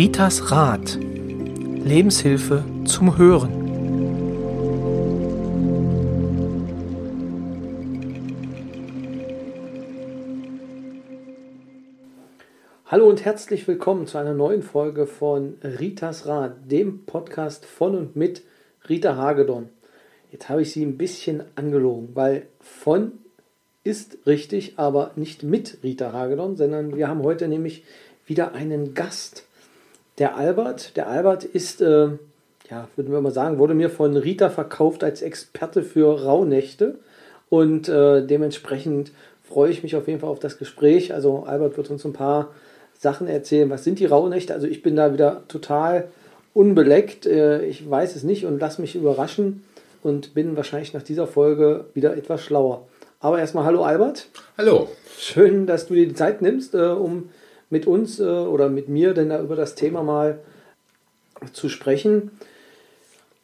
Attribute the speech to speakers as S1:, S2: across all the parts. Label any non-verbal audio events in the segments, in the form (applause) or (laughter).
S1: Ritas Rat. Lebenshilfe zum Hören. Hallo und herzlich willkommen zu einer neuen Folge von Ritas Rat, dem Podcast von und mit Rita Hagedorn. Jetzt habe ich sie ein bisschen angelogen, weil von ist richtig, aber nicht mit Rita Hagedorn, sondern wir haben heute nämlich wieder einen Gast. Der Albert, der Albert ist, äh, ja, würden wir mal sagen, wurde mir von Rita verkauft als Experte für Rauhnächte und äh, dementsprechend freue ich mich auf jeden Fall auf das Gespräch. Also Albert wird uns ein paar Sachen erzählen. Was sind die Rauhnächte? Also ich bin da wieder total unbeleckt. Äh, ich weiß es nicht und lasse mich überraschen und bin wahrscheinlich nach dieser Folge wieder etwas schlauer. Aber erstmal hallo Albert.
S2: Hallo.
S1: Schön, dass du dir die Zeit nimmst, äh, um mit uns äh, oder mit mir denn da über das Thema mal zu sprechen.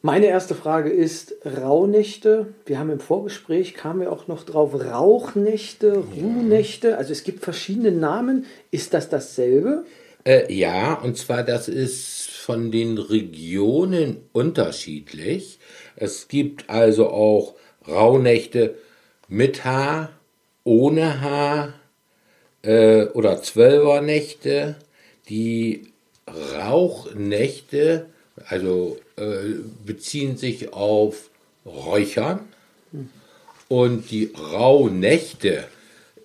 S1: Meine erste Frage ist Rauhnächte. Wir haben im Vorgespräch, kamen wir auch noch drauf, Rauchnächte, Ruhnächte. Also es gibt verschiedene Namen. Ist das dasselbe?
S2: Äh, ja, und zwar das ist von den Regionen unterschiedlich. Es gibt also auch Rauhnächte mit Haar, ohne Haar äh, oder Zwölfernächte. Die Rauchnächte, also äh, beziehen sich auf Räuchern. Und die Rauhnächte,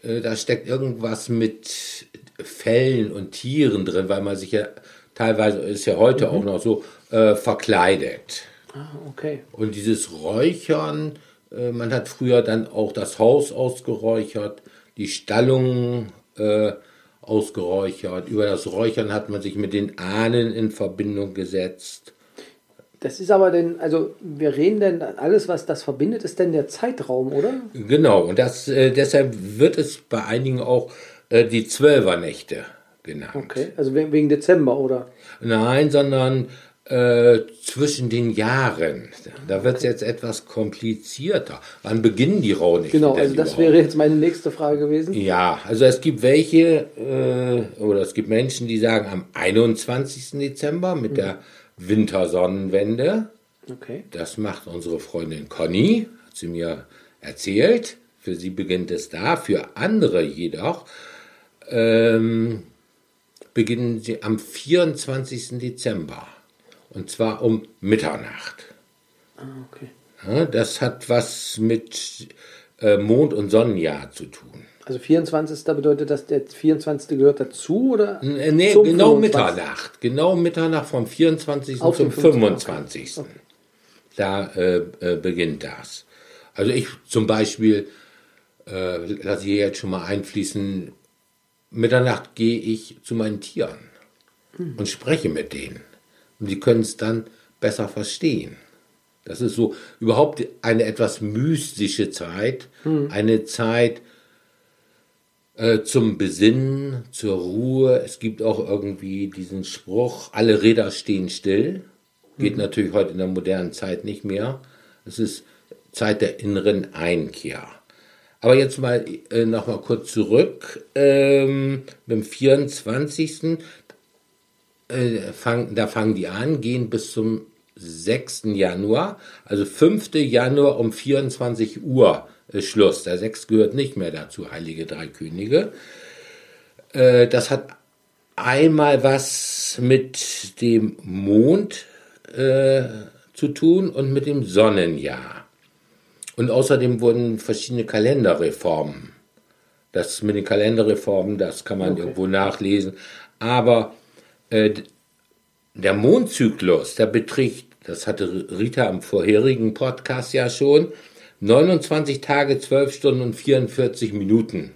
S2: äh, da steckt irgendwas mit Fellen und Tieren drin, weil man sich ja teilweise, ist ja heute mhm. auch noch so, äh, verkleidet.
S1: Ah, okay.
S2: Und dieses Räuchern, äh, man hat früher dann auch das Haus ausgeräuchert, die Stallungen äh, ausgeräuchert. Über das Räuchern hat man sich mit den Ahnen in Verbindung gesetzt.
S1: Das ist aber denn, also wir reden denn, alles, was das verbindet, ist denn der Zeitraum, oder?
S2: Genau, und das, äh, deshalb wird es bei einigen auch äh, die Zwölfernächte genannt.
S1: Okay, also wegen Dezember, oder?
S2: Nein, sondern äh, zwischen den Jahren. Da wird es jetzt etwas komplizierter. Wann beginnen die Rauhnächte?
S1: Genau, also das überhaupt? wäre jetzt meine nächste Frage gewesen.
S2: Ja, also es gibt welche, äh, oder es gibt Menschen, die sagen am 21. Dezember mit mhm. der Wintersonnenwende.
S1: Okay.
S2: Das macht unsere Freundin Conny, hat sie mir erzählt. Für sie beginnt es da, für andere jedoch ähm, beginnen sie am 24. Dezember. Und zwar um Mitternacht.
S1: Ah, okay.
S2: Ja, das hat was mit äh, Mond- und Sonnenjahr zu tun.
S1: Also 24. bedeutet das, der 24. gehört dazu oder?
S2: Äh, nee, genau 25? Mitternacht. Genau Mitternacht vom 24. Auf zum 25. Okay. Da äh, äh, beginnt das. Also ich zum Beispiel, äh, lasse ich jetzt schon mal einfließen, Mitternacht gehe ich zu meinen Tieren hm. und spreche mit denen. Und die können es dann besser verstehen. Das ist so überhaupt eine etwas mystische Zeit, hm. eine Zeit äh, zum Besinnen, zur Ruhe. Es gibt auch irgendwie diesen Spruch, alle Räder stehen still. Geht hm. natürlich heute in der modernen Zeit nicht mehr. Es ist Zeit der inneren Einkehr. Aber jetzt mal äh, noch mal kurz zurück. Ähm, beim 24 äh, fang, da fangen die an, gehen bis zum 6. Januar, also 5. Januar um 24 Uhr ist Schluss. Der 6 gehört nicht mehr dazu, Heilige Drei Könige. Äh, das hat einmal was mit dem Mond äh, zu tun und mit dem Sonnenjahr. Und außerdem wurden verschiedene Kalenderreformen. Das mit den Kalenderreformen, das kann man okay. irgendwo nachlesen. Aber der Mondzyklus, der beträgt, das hatte Rita am vorherigen Podcast ja schon, 29 Tage, 12 Stunden und 44 Minuten.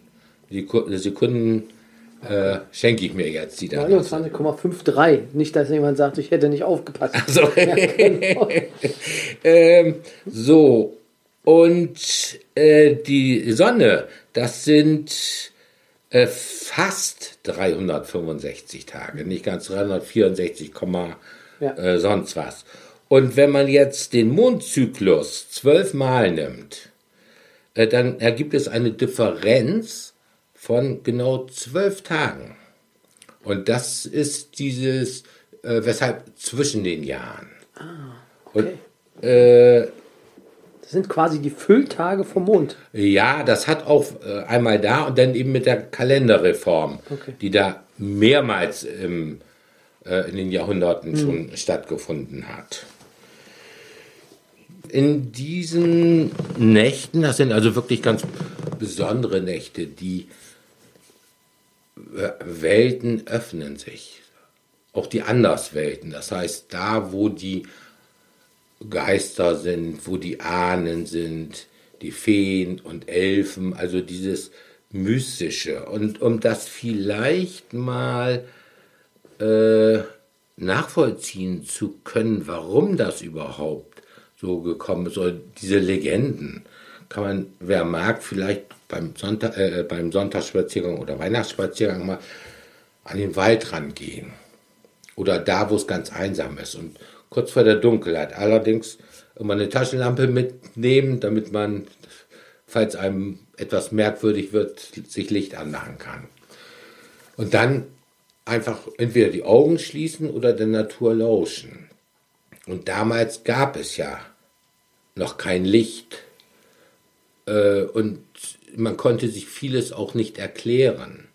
S2: Die Sekunden äh, schenke ich mir jetzt
S1: die 29,53. Nicht, dass jemand sagt, ich hätte nicht aufgepasst.
S2: Also, (laughs) ja, genau. (laughs) ähm, so, und äh, die Sonne, das sind äh, fast 365 Tage, nicht ganz 364, ja. äh, sonst was. Und wenn man jetzt den Mondzyklus zwölfmal nimmt, äh, dann ergibt es eine Differenz von genau zwölf Tagen. Und das ist dieses äh, weshalb zwischen den Jahren.
S1: Ah, okay.
S2: Und, äh,
S1: das sind quasi die Fülltage vom Mond.
S2: Ja, das hat auch äh, einmal da und dann eben mit der Kalenderreform,
S1: Okay.
S2: die da mehrmals im, äh, in den Jahrhunderten schon stattgefunden hat. In diesen Nächten, das sind also wirklich ganz besondere Nächte, die äh, Welten öffnen sich. Auch die Anderswelten. Das heißt, da, wo die Geister sind, wo die Ahnen sind, die Feen und Elfen, also dieses Mystische. Und um das vielleicht mal äh, nachvollziehen zu können, warum das überhaupt so gekommen ist, diese Legenden, kann man, wer mag, vielleicht beim, Sonntag, äh, beim Sonntagsspaziergang oder Weihnachtsspaziergang mal an den Waldrand gehen. Oder da, wo es ganz einsam ist und kurz vor der Dunkelheit. Allerdings immer eine Taschenlampe mitnehmen, damit man, falls einem etwas merkwürdig wird, sich Licht anmachen kann. Und dann einfach entweder die Augen schließen oder der Natur lauschen. Und damals gab es ja noch kein Licht. Äh, und man konnte sich vieles auch nicht erklären.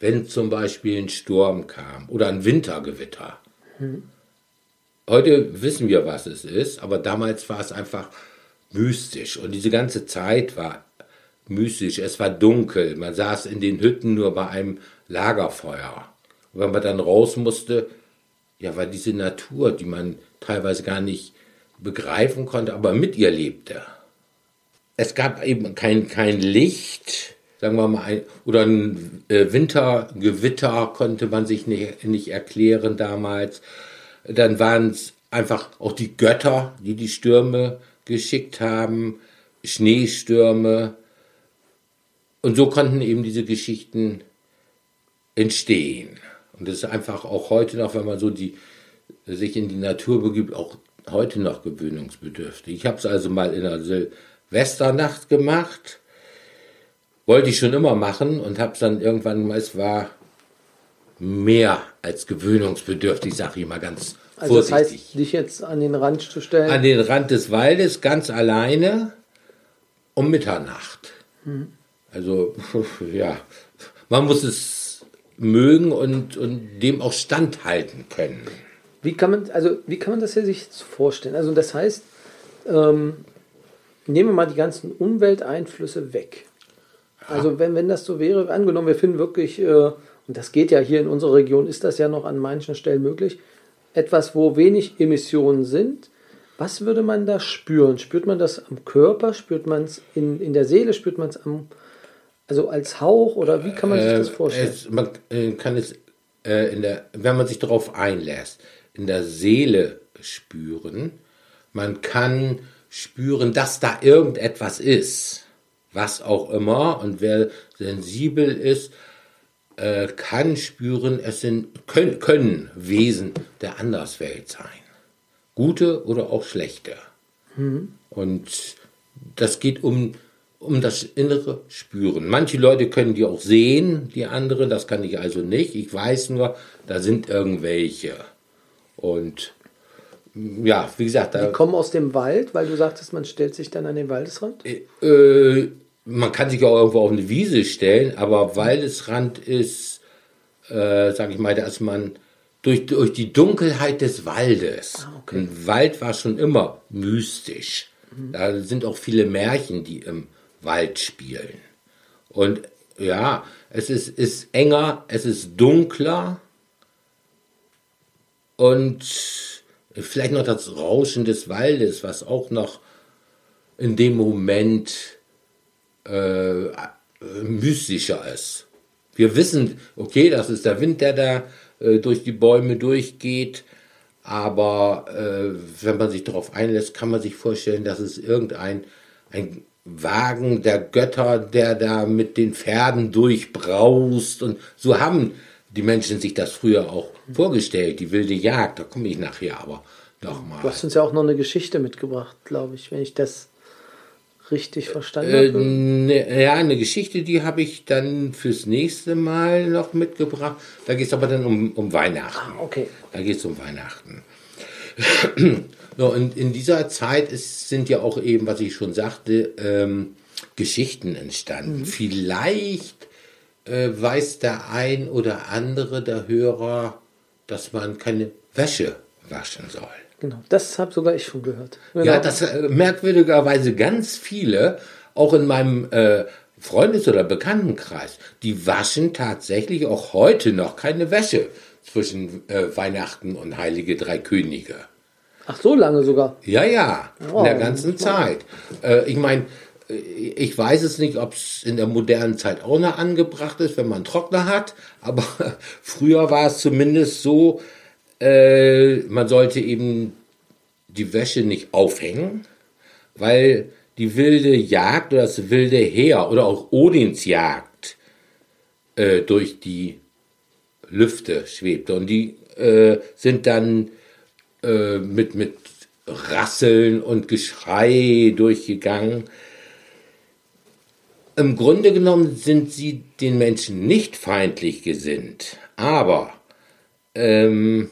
S2: Wenn zum Beispiel ein Sturm kam oder ein Wintergewitter. Heute wissen wir, was es ist, aber damals war es einfach mystisch. Und diese ganze Zeit war mystisch. Es war dunkel. Man saß in den Hütten nur bei einem Lagerfeuer. Und wenn man dann raus musste, ja, war diese Natur, die man teilweise gar nicht begreifen konnte, aber mit ihr lebte. Es gab eben kein, kein Licht, sagen wir mal, ein, oder ein äh, Wintergewitter konnte man sich nicht, nicht erklären damals. Dann waren es einfach auch die Götter, die die Stürme geschickt haben, Schneestürme. Und so konnten eben diese Geschichten entstehen. Und das ist einfach auch heute noch, wenn man so die, sich in die Natur begibt, auch heute noch gewöhnungsbedürftig. Ich habe es also mal in der Silvesternacht gemacht. Wollte ich schon immer machen und habe es dann irgendwann es war mehr als gewöhnungsbedürftig, sage ich mal ganz
S1: Also das
S2: vorsichtig.
S1: heißt, dich jetzt an den Rand zu stellen.
S2: An den Rand des Waldes ganz alleine um Mitternacht. Also ja, man muss es mögen und, und dem auch standhalten können.
S1: Wie kann man, also wie kann man das ja sich jetzt vorstellen? Also das heißt, ähm, nehmen wir mal die ganzen Umwelteinflüsse weg. Also wenn, wenn das so wäre, angenommen, wir finden wirklich, äh, und das geht ja hier in unserer Region, ist das ja noch an manchen Stellen möglich, etwas, wo wenig Emissionen sind. Was würde man da spüren? Spürt man das am Körper? Spürt man es in, in der Seele? Spürt man es am, also als Hauch? Oder wie kann man sich das
S2: Äh,
S1: vorstellen?
S2: Es, man äh, kann es, äh, in der, wenn man sich darauf einlässt, in der Seele spüren. Man kann spüren, dass da irgendetwas ist, was auch immer. Und wer sensibel ist, äh, kann spüren, es sind, können, können Wesen der Anderswelt sein. Gute oder auch schlechte. Und das geht um, um das innere Spüren. Manche Leute können die auch sehen, die anderen, das kann ich also nicht. Ich weiß nur, da sind irgendwelche. Und ja, wie gesagt, da,
S1: Die kommen aus dem Wald, weil du sagtest, man stellt sich dann an den Waldesrand.
S2: äh, man kann sich auch irgendwo auf eine Wiese stellen, aber Waldesrand ist, äh, sag ich mal, da ist man durch, durch die Dunkelheit des Waldes.
S1: Ah, okay.
S2: Ein Wald war schon immer mystisch. Da sind auch viele Märchen, die im Wald spielen. Und ja, es ist, ist enger, es ist dunkler und vielleicht noch das Rauschen des Waldes, was auch noch in dem Moment äh, mystischer ist. Wir wissen, okay, das ist der Wind, der da äh, durch die Bäume durchgeht, aber äh, wenn man sich darauf einlässt, kann man sich vorstellen, dass es irgendein ein Wagen der Götter, der da mit den Pferden durchbraust und so haben die Menschen sich das früher auch vorgestellt, die wilde Jagd, da komme ich nachher aber noch mal.
S1: Du hast uns ja auch noch eine Geschichte mitgebracht, glaube ich, wenn ich das richtig verstanden habe.
S2: Äh, ne, ja, eine Geschichte, die habe ich dann fürs nächste Mal noch mitgebracht. Da geht es aber dann um, um Weihnachten.
S1: Ah, okay.
S2: Da geht es um Weihnachten. (clears throat) so, und in dieser Zeit ist, sind ja auch eben, was ich schon sagte, ähm, Geschichten entstanden. Mhm. Vielleicht äh, weiß der ein oder andere der Hörer, dass man keine Wäsche waschen soll.
S1: Genau, das habe sogar ich schon gehört.
S2: Genau. Ja, das äh, merkwürdigerweise ganz viele, auch in meinem äh, Freundes- oder Bekanntenkreis, die waschen tatsächlich auch heute noch keine Wäsche zwischen äh, Weihnachten und Heilige Drei Könige.
S1: Ach, so lange sogar?
S2: Ja, ja, oh, in der ganzen Zeit. Äh, ich meine, äh, ich weiß es nicht, ob es in der modernen Zeit auch noch angebracht ist, wenn man Trockner hat, aber (laughs) früher war es zumindest so, äh, man sollte eben die Wäsche nicht aufhängen, weil die wilde Jagd oder das wilde Heer oder auch Odins Jagd äh, durch die Lüfte schwebte. Und die äh, sind dann äh, mit, mit Rasseln und Geschrei durchgegangen. Im Grunde genommen sind sie den Menschen nicht feindlich gesinnt, aber ähm,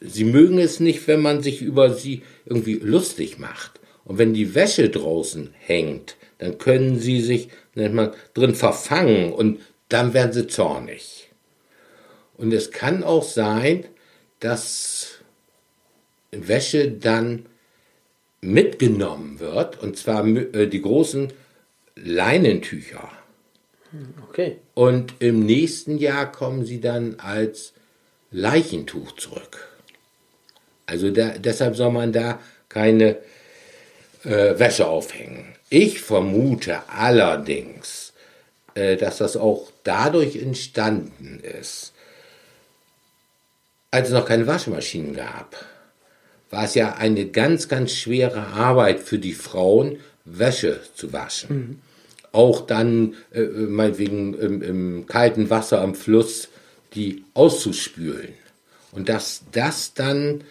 S2: sie mögen es nicht, wenn man sich über sie irgendwie lustig macht. Und wenn die Wäsche draußen hängt, dann können sie sich, nennt man, drin verfangen und dann werden sie zornig. Und es kann auch sein, dass Wäsche dann mitgenommen wird, und zwar äh, die großen Leinentücher.
S1: Okay.
S2: Und im nächsten Jahr kommen sie dann als Leichentuch zurück. Also da, deshalb soll man da keine äh, Wäsche aufhängen. Ich vermute allerdings, äh, dass das auch dadurch entstanden ist, als es noch keine Waschmaschinen gab, war es ja eine ganz, ganz schwere Arbeit für die Frauen, Wäsche zu waschen. Mhm. Auch dann, äh, meinetwegen im, im kalten Wasser am Fluss die auszuspülen. Und dass das dann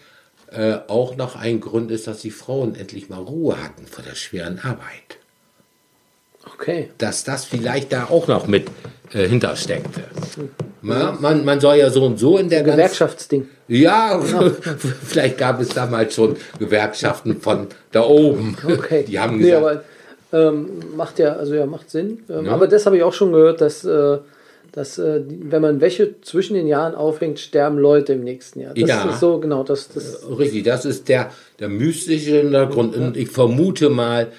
S2: äh, auch noch ein Grund ist, dass die Frauen endlich mal Ruhe hatten vor der schweren Arbeit.
S1: Okay.
S2: Dass das vielleicht da auch noch mit äh, hintersteckte. Man, man, man, soll ja so und so in der
S1: Gewerkschaftsding.
S2: Ja, (laughs) vielleicht gab es damals schon Gewerkschaften von da oben.
S1: Okay.
S2: Die haben gesagt.
S1: Nee, aber, ähm, macht ja, also ja, macht Sinn. Ähm. Aber das habe ich auch schon gehört, dass äh, dass äh, wenn man Wäsche zwischen den Jahren aufhängt, sterben Leute im nächsten Jahr. Das
S2: ja,
S1: ist so, genau. Das, das
S2: richtig, das ist der, der mystische Hintergrund. Ja. Und ich vermute mal,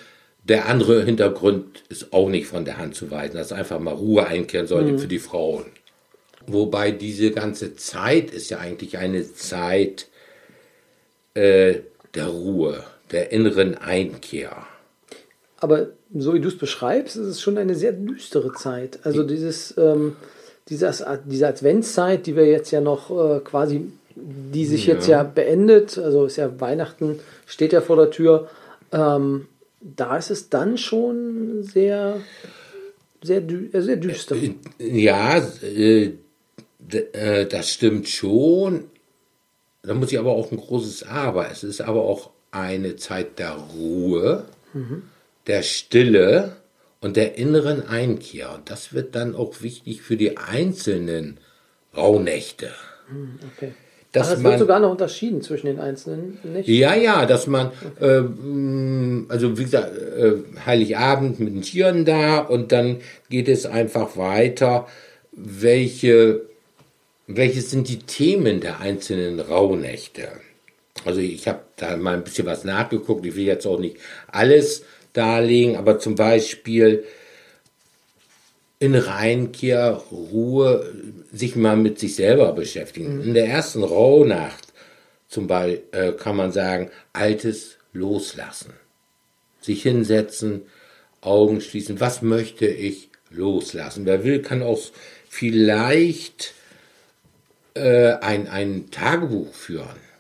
S2: der andere Hintergrund ist auch nicht von der Hand zu weisen, dass einfach mal Ruhe einkehren sollte mhm. für die Frauen. Wobei diese ganze Zeit ist ja eigentlich eine Zeit äh, der Ruhe, der inneren Einkehr.
S1: Aber so wie du es beschreibst, ist es schon eine sehr düstere Zeit. Also dieses, ähm, dieses, diese Adventszeit, die wir jetzt ja noch äh, quasi, die sich ja. jetzt ja beendet, also ist ja Weihnachten, steht ja vor der Tür, ähm, da ist es dann schon sehr, sehr, dü äh, sehr düster. Äh,
S2: ja, äh, äh, das stimmt schon. Da muss ich aber auch ein großes Aber. Es ist aber auch eine Zeit der Ruhe. Mhm der Stille und der inneren Einkehr. Und das wird dann auch wichtig für die einzelnen Rauhnächte.
S1: Hm, okay. Dass es wird sogar noch unterschieden zwischen den einzelnen
S2: Nächten. Ja, ja, dass man, okay. äh, also wie gesagt, äh, Heiligabend mit den Tieren da und dann geht es einfach weiter, welche, welche sind die Themen der einzelnen Rauhnächte. Also ich habe da mal ein bisschen was nachgeguckt, ich will jetzt auch nicht alles darlegen, aber zum Beispiel in Reinkehr, Ruhe, sich mal mit sich selber beschäftigen. Mhm. In der ersten Rauhnacht zum Beispiel äh, kann man sagen, Altes loslassen. Sich hinsetzen, Augen schließen. Was möchte ich loslassen? Wer will, kann auch vielleicht äh, ein, ein Tagebuch führen.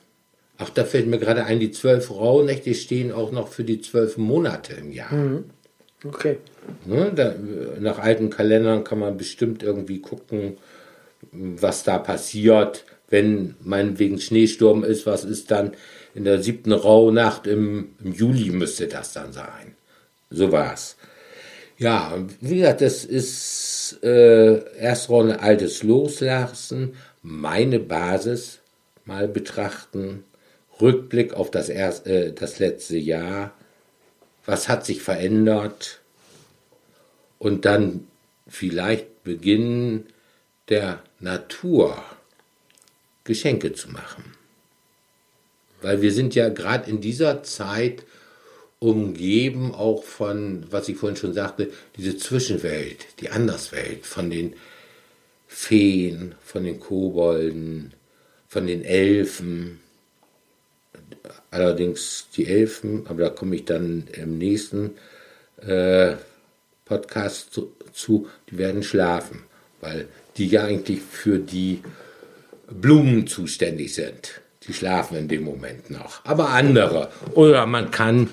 S2: Ach, da fällt mir gerade ein, die zwölf Rauhnächte stehen auch noch für die zwölf Monate im Jahr. Mhm.
S1: Okay.
S2: Ne, da, nach alten Kalendern kann man bestimmt irgendwie gucken, was da passiert, wenn meinetwegen Schneesturm ist, was ist dann, in der siebten Rauhnacht im, im Juli müsste das dann sein. So war's. Ja, wie gesagt, das ist äh, erst ein altes Loslassen, meine Basis mal betrachten, Rückblick auf das, erst, äh, das letzte Jahr, was hat sich verändert und dann vielleicht beginnen, der Natur Geschenke zu machen. Weil wir sind ja gerade in dieser Zeit umgeben auch von, was ich vorhin schon sagte, diese Zwischenwelt, die Anderswelt, von den Feen, von den Kobolden, von den Elfen. Allerdings die Elfen, aber da komme ich dann im nächsten äh, Podcast zu, zu, die werden schlafen, weil die ja eigentlich für die Blumen zuständig sind. Die schlafen in dem Moment noch. Aber andere. Oder man kann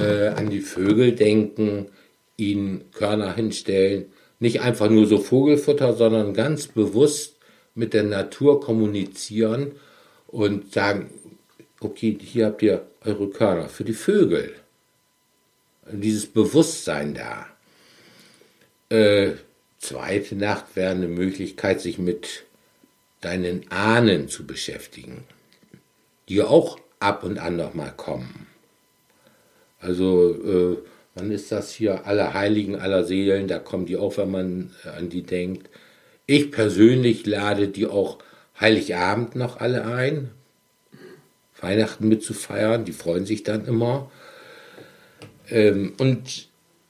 S2: äh, an die Vögel denken, ihnen Körner hinstellen. Nicht einfach nur so Vogelfutter, sondern ganz bewusst mit der Natur kommunizieren und sagen, okay, hier habt ihr eure Körner für die Vögel. Dieses Bewusstsein da. Äh, zweite Nacht wäre eine Möglichkeit, sich mit deinen Ahnen zu beschäftigen, die auch ab und an noch mal kommen. Also, äh, wann ist das hier? Alle Heiligen aller Seelen, da kommen die auch, wenn man äh, an die denkt. Ich persönlich lade die auch Heiligabend noch alle ein, Weihnachten mitzufeiern, die freuen sich dann immer. Ähm, und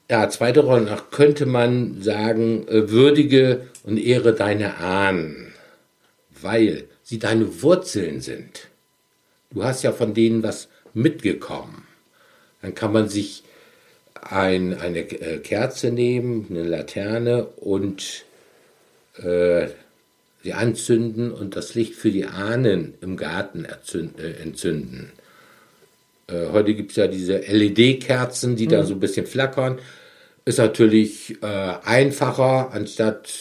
S2: ja, zweite Rolle nach könnte man sagen, äh, würdige und ehre deine Ahnen, weil sie deine Wurzeln sind. Du hast ja von denen was mitgekommen. Dann kann man sich ein, eine äh, Kerze nehmen, eine Laterne und äh, sie anzünden und das Licht für die Ahnen im Garten äh, entzünden. Äh, heute gibt es ja diese LED-Kerzen, die mhm. da so ein bisschen flackern. Ist natürlich äh, einfacher, anstatt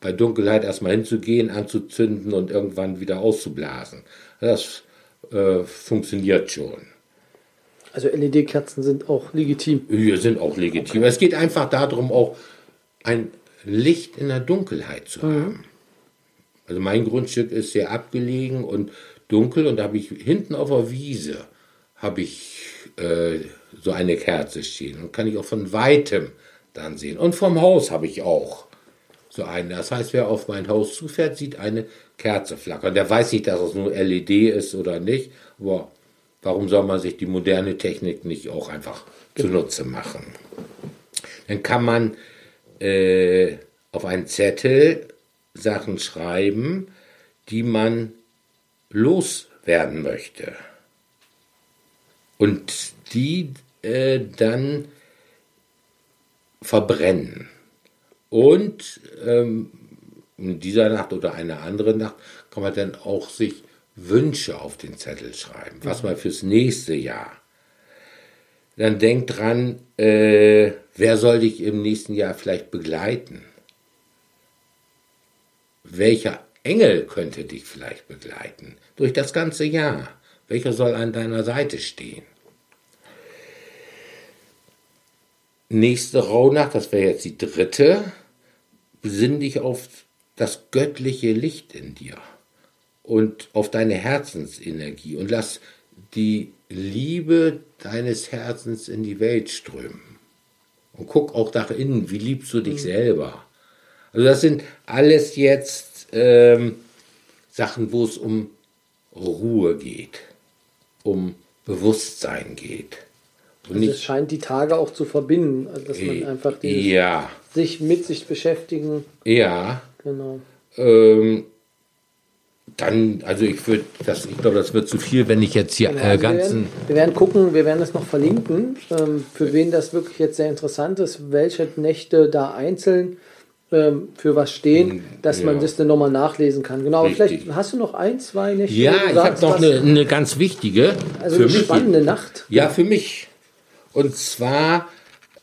S2: bei Dunkelheit erstmal hinzugehen, anzuzünden und irgendwann wieder auszublasen. Das äh, funktioniert schon.
S1: Also LED-Kerzen sind auch legitim.
S2: Ja, sind auch legitim. Es geht einfach darum, auch ein Licht in der Dunkelheit zu mhm. haben. Also mein Grundstück ist sehr abgelegen und dunkel und da habe ich hinten auf der Wiese habe ich äh, so eine Kerze stehen und kann ich auch von weitem dann sehen. Und vom Haus habe ich auch so eine. Das heißt, wer auf mein Haus zufährt, sieht eine Kerze flackern. Der weiß nicht, dass es nur LED ist oder nicht, aber warum soll man sich die moderne Technik nicht auch einfach zunutze machen? Dann kann man äh, auf einen Zettel Sachen schreiben, die man loswerden möchte. Und die äh, dann verbrennen. Und ähm, in dieser Nacht oder einer anderen Nacht kann man dann auch sich Wünsche auf den Zettel schreiben, was man fürs nächste Jahr. Dann denkt dran, äh, wer soll dich im nächsten Jahr vielleicht begleiten? Welcher Engel könnte dich vielleicht begleiten durch das ganze Jahr? Welcher soll an deiner Seite stehen? Nächste Rauhnacht, das wäre jetzt die dritte, besinn dich auf das göttliche Licht in dir und auf deine Herzensenergie und lass die Liebe deines Herzens in die Welt strömen. Und guck auch nach innen, wie liebst du dich mhm. selber? Also das sind alles jetzt ähm, Sachen, wo es um Ruhe geht, um Bewusstsein geht.
S1: Und also es scheint die Tage auch zu verbinden, also dass man einfach
S2: ja.
S1: sich mit sich beschäftigen.
S2: Ja.
S1: Genau.
S2: Ähm, dann, also ich würde, das, ich glaube, das wird zu viel, wenn ich jetzt hier genau, äh, ganzen.
S1: Wir werden, wir werden, gucken, wir werden das noch verlinken, ähm, für wen das wirklich jetzt sehr interessant ist, welche Nächte da einzeln ähm, für was stehen, hm, dass ja. man das dann nochmal nachlesen kann. Genau, Richtig. vielleicht hast du noch ein, zwei Nächte.
S2: Ja, ich habe noch eine, eine, ganz wichtige.
S1: Also für eine mich, spannende Nacht.
S2: Ja, für mich. Und zwar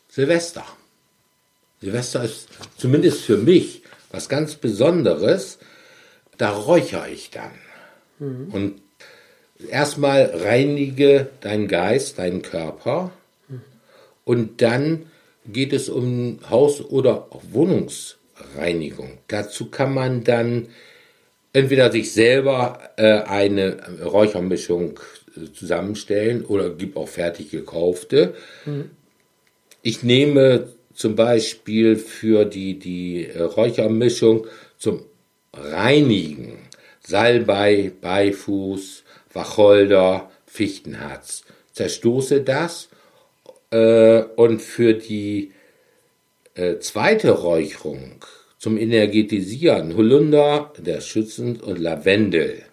S2: Silvester. Silvester ist zumindest für mich was ganz Besonderes. Da räuchere ich dann. Mhm. Und erstmal reinige deinen Geist, deinen Körper und dann geht es um Haus- oder Wohnungsreinigung. Dazu kann man dann entweder sich selber äh, eine Räuchermischung äh, zusammenstellen oder gibt auch fertig gekaufte. Mhm. Ich nehme zum Beispiel für die, die äh, Räuchermischung zum Reinigen Salbei, Beifuß, Wacholder, Fichtenharz. Zerstoße das äh, und für die äh, zweite Räucherung zum Energetisieren Holunder, der schützend und Lavendel.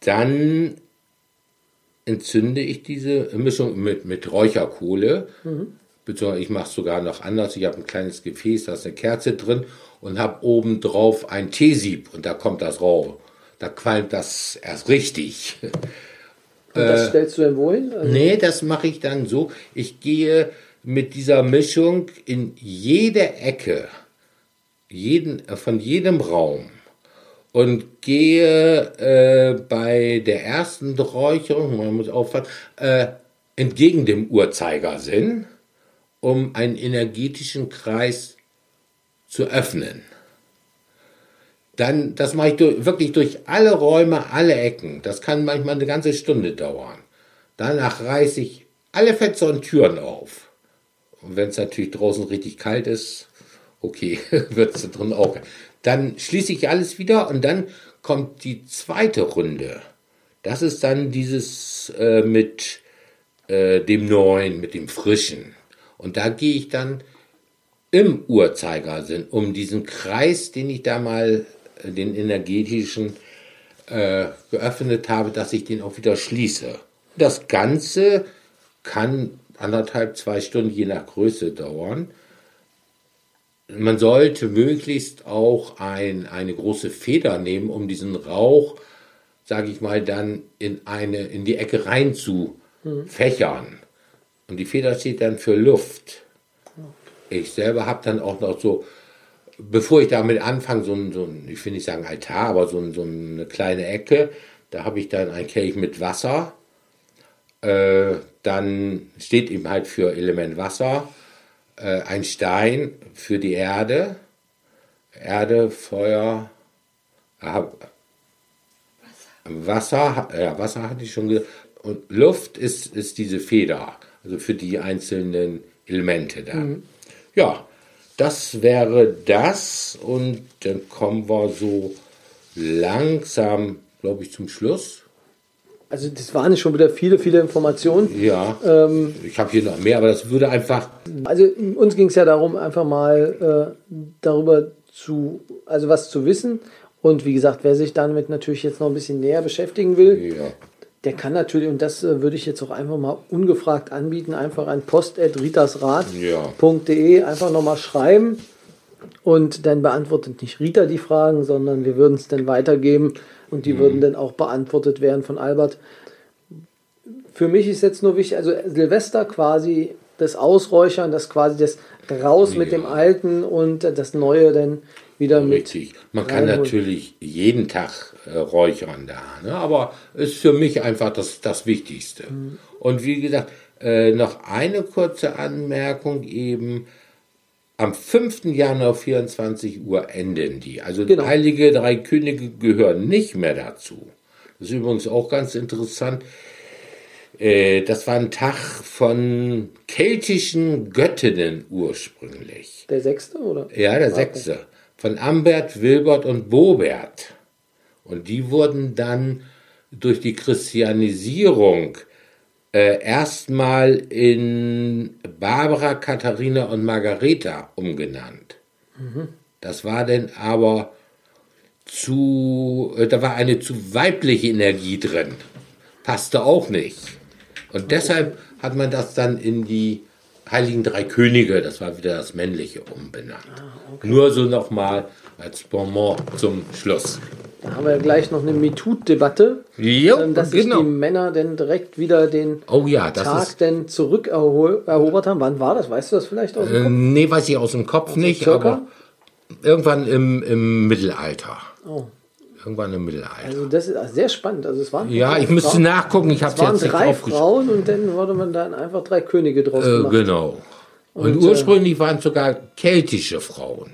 S2: Dann entzünde ich diese Mischung mit, mit Räucherkohle. Mhm. Beziehungsweise ich mache es sogar noch anders. Ich habe ein kleines Gefäß, da ist eine Kerze drin und habe oben drauf ein Teesieb und da kommt das Rauch. Da qualmt das erst richtig. (laughs)
S1: Und das äh, stellst du denn wohin?
S2: Also nee, das mache ich dann so. Ich gehe mit dieser Mischung in jede Ecke jeden, von jedem Raum und gehe äh, bei der ersten Räucherung, man muss aufpassen, äh, entgegen dem Uhrzeigersinn, um einen energetischen Kreis zu öffnen. Dann, das mache ich durch, wirklich durch alle Räume, alle Ecken. Das kann manchmal eine ganze Stunde dauern. Danach reiße ich alle Fenster und Türen auf. Und wenn es natürlich draußen richtig kalt ist, okay, (laughs) wird es drin auch. Dann schließe ich alles wieder und dann kommt die zweite Runde. Das ist dann dieses äh, mit äh, dem Neuen, mit dem Frischen. Und da gehe ich dann im Uhrzeigersinn um diesen Kreis, den ich da mal, den energetischen, äh, geöffnet habe, dass ich den auch wieder schließe. Das Ganze kann anderthalb, zwei Stunden je nach Größe dauern man sollte möglichst auch ein, eine große Feder nehmen, um diesen Rauch, sage ich mal, dann in, eine, in die Ecke rein zu fächern. Und die Feder steht dann für Luft. Ich selber habe dann auch noch so, bevor ich damit anfange, so ein, so ein ich will nicht sagen Altar, aber so, ein, so eine kleine Ecke, da habe ich dann ein Kelch mit Wasser. Äh, dann steht eben halt für Element Wasser äh, ein Stein für die Erde. Erde, Feuer, äh, Wasser, ja, Wasser hatte ich schon gesagt. Und Luft ist, ist diese Feder, also für die einzelnen Elemente da. Mhm. Ja, das wäre das. Und dann kommen wir so langsam, glaube ich, zum Schluss.
S1: Also das waren schon wieder viele, viele Informationen.
S2: Ja. Ähm, ich habe hier noch mehr, aber das würde einfach.
S1: Also uns ging es ja darum, einfach mal äh, darüber zu, also was zu wissen. Und wie gesagt, wer sich damit natürlich jetzt noch ein bisschen näher beschäftigen will, ja. Der kann natürlich, und das äh, würde ich jetzt auch einfach mal ungefragt anbieten, einfach ein post.ritasrad.de ja. einfach nochmal schreiben. Und dann beantwortet nicht Rita die Fragen, sondern wir würden es dann weitergeben und die mhm. würden dann auch beantwortet werden von Albert. Für mich ist jetzt nur wichtig, also Silvester quasi das Ausräuchern, das quasi das raus ja. mit dem Alten und das Neue dann wieder mit.
S2: Richtig. Man kann natürlich jeden Tag äh, räuchern da, ne? aber ist für mich einfach das, das Wichtigste. Mhm. Und wie gesagt, äh, noch eine kurze Anmerkung eben am 5. Januar 24 Uhr enden die. Also genau. Heilige Drei Könige gehören nicht mehr dazu. Das ist übrigens auch ganz interessant. Äh, das war ein Tag von keltischen Göttinnen ursprünglich.
S1: Der sechste, oder?
S2: Ja, der sechste. Von Ambert, Wilbert und Bobert. Und die wurden dann durch die Christianisierung äh, erstmal in Barbara, Katharina und Margareta umgenannt. Mhm. Das war denn aber zu, äh, da war eine zu weibliche Energie drin. Passte auch nicht. Und deshalb hat man das dann in die Heiligen Drei Könige, das war wieder das männliche, umbenannt. Ah, okay. Nur so nochmal als Bonbon zum Schluss.
S1: Da haben wir gleich noch eine MeToo-Debatte.
S2: Ja, ähm,
S1: dass genau. sich die Männer dann direkt wieder den
S2: oh ja,
S1: Tag denn zurückerobert haben. Wann war das? Weißt du das vielleicht
S2: aus dem äh, Kopf? Äh, nee, weiß ich aus dem Kopf also nicht, circa? aber irgendwann im, im Mittelalter.
S1: Oh.
S2: Irgendwann im Mittelalter.
S1: Also das ist sehr spannend. Also es waren
S2: ja, ich müsste Frauen, nachgucken. Ich habe
S1: es waren drei Frauen und dann wurde man dann einfach drei Könige draus äh, gemacht.
S2: Genau. Und, und ursprünglich äh, waren es sogar keltische Frauen.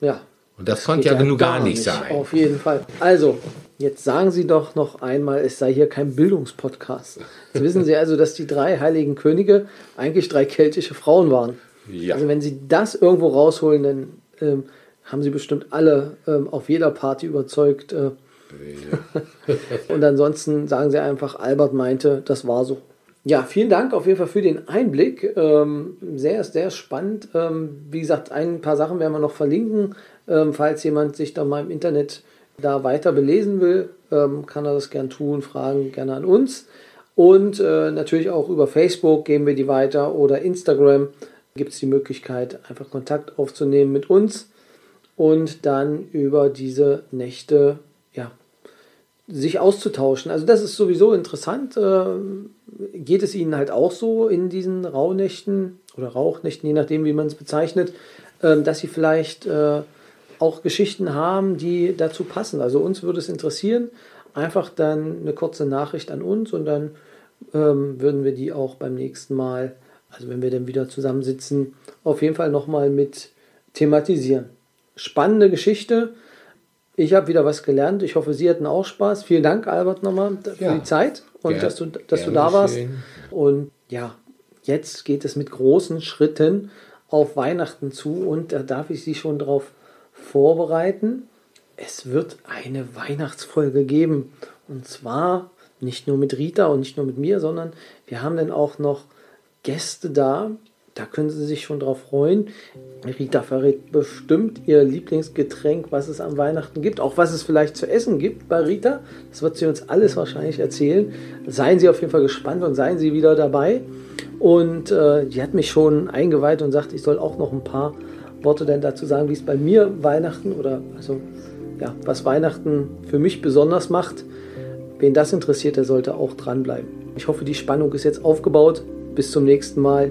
S1: Ja.
S2: Und das, das konnte ja, ja gar, gar nicht sein.
S1: Auf jeden Fall. Also, jetzt sagen Sie doch noch einmal, es sei hier kein Bildungspodcast. Jetzt wissen Sie also, dass die drei heiligen Könige eigentlich drei keltische Frauen waren. Ja. Also wenn Sie das irgendwo rausholen, dann ähm, haben Sie bestimmt alle ähm, auf jeder Party überzeugt. Äh, (laughs) und ansonsten sagen Sie einfach, Albert meinte, das war so. Ja, vielen Dank auf jeden Fall für den Einblick. Ähm, sehr, sehr spannend. Ähm, wie gesagt, ein paar Sachen werden wir noch verlinken. Ähm, falls jemand sich da mal im Internet da weiter belesen will, ähm, kann er das gern tun. Fragen gerne an uns. Und äh, natürlich auch über Facebook geben wir die weiter oder Instagram gibt es die Möglichkeit, einfach Kontakt aufzunehmen mit uns und dann über diese Nächte ja, sich auszutauschen. Also das ist sowieso interessant. Ähm, geht es Ihnen halt auch so in diesen Rauhnächten oder Rauchnächten, je nachdem, wie man es bezeichnet, ähm, dass Sie vielleicht äh, auch Geschichten haben, die dazu passen. Also uns würde es interessieren, einfach dann eine kurze Nachricht an uns und dann ähm, würden wir die auch beim nächsten Mal, also wenn wir dann wieder zusammensitzen, auf jeden Fall nochmal mit thematisieren. Spannende Geschichte. Ich habe wieder was gelernt. Ich hoffe, Sie hatten auch Spaß. Vielen Dank, Albert, nochmal für ja, die Zeit und gern, dass du, dass du da warst. Schön. Und ja, jetzt geht es mit großen Schritten auf Weihnachten zu und da darf ich Sie schon darauf vorbereiten. Es wird eine Weihnachtsfolge geben. Und zwar nicht nur mit Rita und nicht nur mit mir, sondern wir haben dann auch noch Gäste da, da können Sie sich schon drauf freuen. Rita verrät bestimmt ihr Lieblingsgetränk, was es am Weihnachten gibt, auch was es vielleicht zu essen gibt bei Rita. Das wird sie uns alles wahrscheinlich erzählen. Seien Sie auf jeden Fall gespannt und seien Sie wieder dabei. Und äh, die hat mich schon eingeweiht und sagt, ich soll auch noch ein paar Worte denn dazu sagen, wie es bei mir Weihnachten oder also ja, was Weihnachten für mich besonders macht. Wen das interessiert, der sollte auch dranbleiben. Ich hoffe, die Spannung ist jetzt aufgebaut. Bis zum nächsten Mal.